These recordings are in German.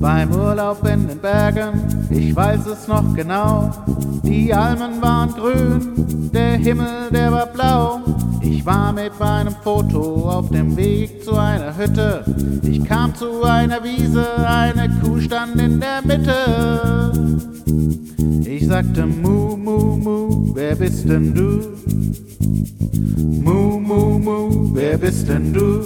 Beim Urlaub in den Bergen, ich weiß es noch genau, die Almen waren grün, der Himmel, der war blau. Ich war mit meinem Foto auf dem Weg zu einer Hütte. Ich kam zu einer Wiese, eine Kuh stand in der Mitte. Ich sagte Mu, Mu, Mu, wer bist denn du? Mu, Mu, Mu, wer bist denn du?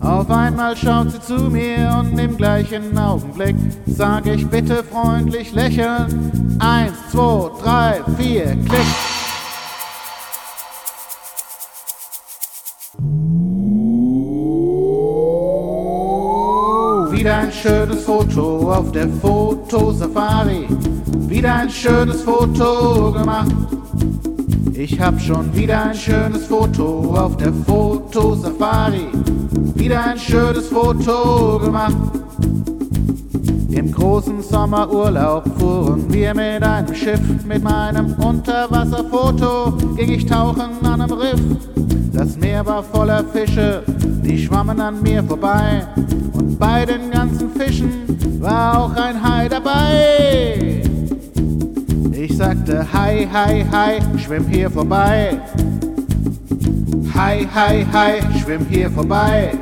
Auf einmal schaut sie zu mir und im gleichen Augenblick sag ich bitte freundlich lächeln. Eins, zwei, drei, vier, klick. Wieder ein schönes Foto auf der Fotosafari. Wieder ein schönes Foto gemacht. Ich hab schon wieder ein schönes Foto auf der Fotosafari. Wieder ein schönes Foto gemacht. Im großen Sommerurlaub fuhren wir mit einem Schiff. Mit meinem Unterwasserfoto ging ich tauchen an einem Riff. Das Meer war voller Fische, die schwammen an mir vorbei. Und bei den ganzen Fischen war auch ein Hai dabei. Sagte, hi, hi, hi, schwimm hier vorbei. Hi, hi, hi, schwimm hier vorbei.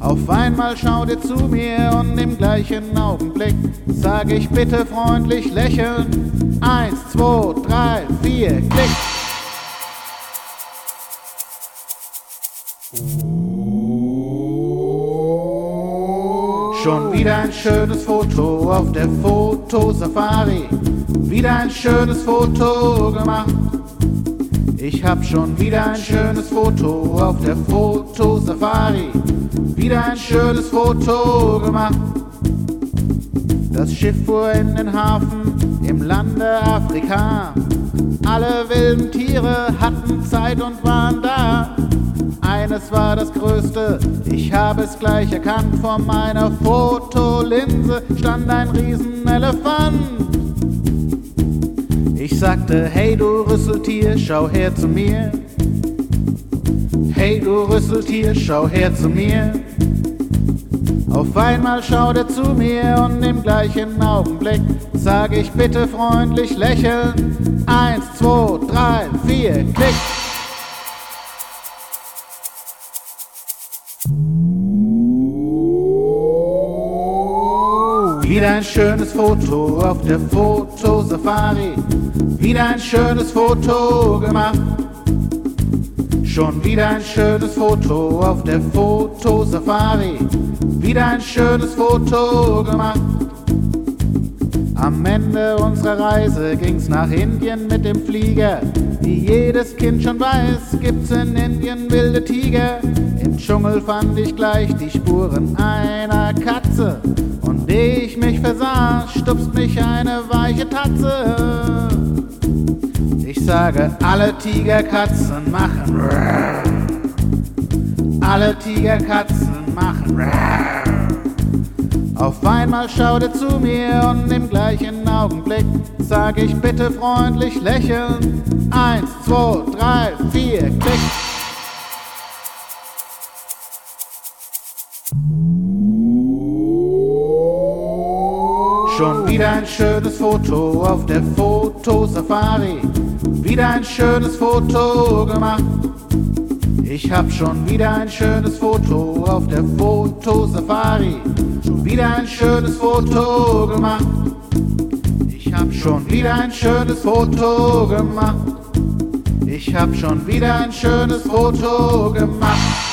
Auf einmal schaut er zu mir und im gleichen Augenblick sag ich bitte freundlich lächeln. Eins, zwei, drei, vier, klick. Schon wieder ein schönes Foto auf der Fotosafari. Wieder ein schönes Foto gemacht. Ich hab schon wieder ein schönes Foto auf der Fotosafari. Wieder ein schönes Foto gemacht. Das Schiff fuhr in den Hafen im Lande Afrika. Alle wilden Tiere hatten Zeit und waren da. Eines war das Größte, ich habe es gleich erkannt. Vor meiner Fotolinse stand ein Riesenelefant. Ich sagte, hey du Rüsseltier, schau her zu mir. Hey du Rüsseltier, schau her zu mir. Auf einmal schaut er zu mir und im gleichen Augenblick sag ich bitte freundlich lächeln. Eins, zwei, drei, vier, klick. Wieder ein schönes Foto auf der Fotosafari. Wieder ein schönes Foto gemacht. Schon wieder ein schönes Foto auf der Fotosafari. Wieder ein schönes Foto gemacht. Am Ende unserer Reise ging's nach Indien mit dem Flieger. Wie jedes Kind schon weiß, gibt's in Indien wilde Tiger. Im Dschungel fand ich gleich die Spuren einer Katze. Und ich mich versah, stupst mich eine weiche Tatze. Ich sage, alle Tigerkatzen machen Rrrr. Alle Tigerkatzen machen Rrrr. Auf einmal schaut er zu mir und im gleichen Augenblick sag ich bitte freundlich lächeln. Eins, zwei, drei, vier, klick. Schon wieder ein schönes Foto auf der Fotosafari. Wieder ein schönes Foto gemacht. Ich hab schon wieder ein schönes Foto auf der Fotosafari. Schon wieder ein schönes Foto gemacht. Ich hab schon wieder ein schönes Foto gemacht. Ich hab schon wieder ein schönes Foto gemacht.